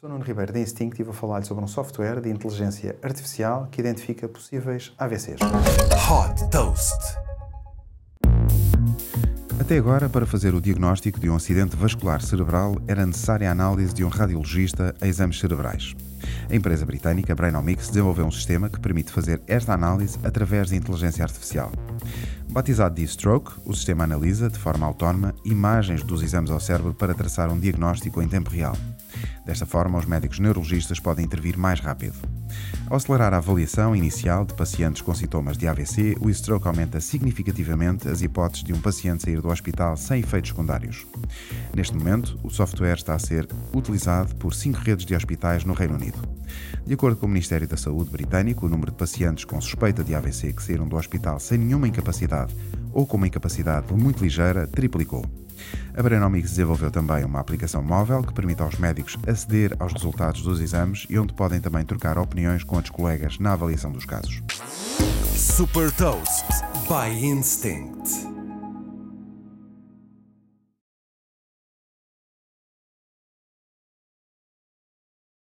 Sou Nuno Ribeiro da Instinct e vou falar-lhe sobre um software de inteligência artificial que identifica possíveis AVCs. Hot Toast. Até agora, para fazer o diagnóstico de um acidente vascular cerebral, era necessária a análise de um radiologista a exames cerebrais. A empresa britânica Brainomics desenvolveu um sistema que permite fazer esta análise através de inteligência artificial. Batizado de stroke o sistema analisa, de forma autónoma, imagens dos exames ao cérebro para traçar um diagnóstico em tempo real. Desta forma, os médicos neurologistas podem intervir mais rápido. Ao acelerar a avaliação inicial de pacientes com sintomas de AVC, o stroke aumenta significativamente as hipóteses de um paciente sair do hospital sem efeitos secundários. Neste momento, o software está a ser utilizado por cinco redes de hospitais no Reino Unido. De acordo com o Ministério da Saúde britânico, o número de pacientes com suspeita de AVC que saíram do hospital sem nenhuma incapacidade ou com uma incapacidade muito ligeira triplicou. A Brenomics desenvolveu também uma aplicação móvel que permite aos médicos aceder aos resultados dos exames e onde podem também trocar opiniões com outros colegas na avaliação dos casos. Super Toast by Instinct.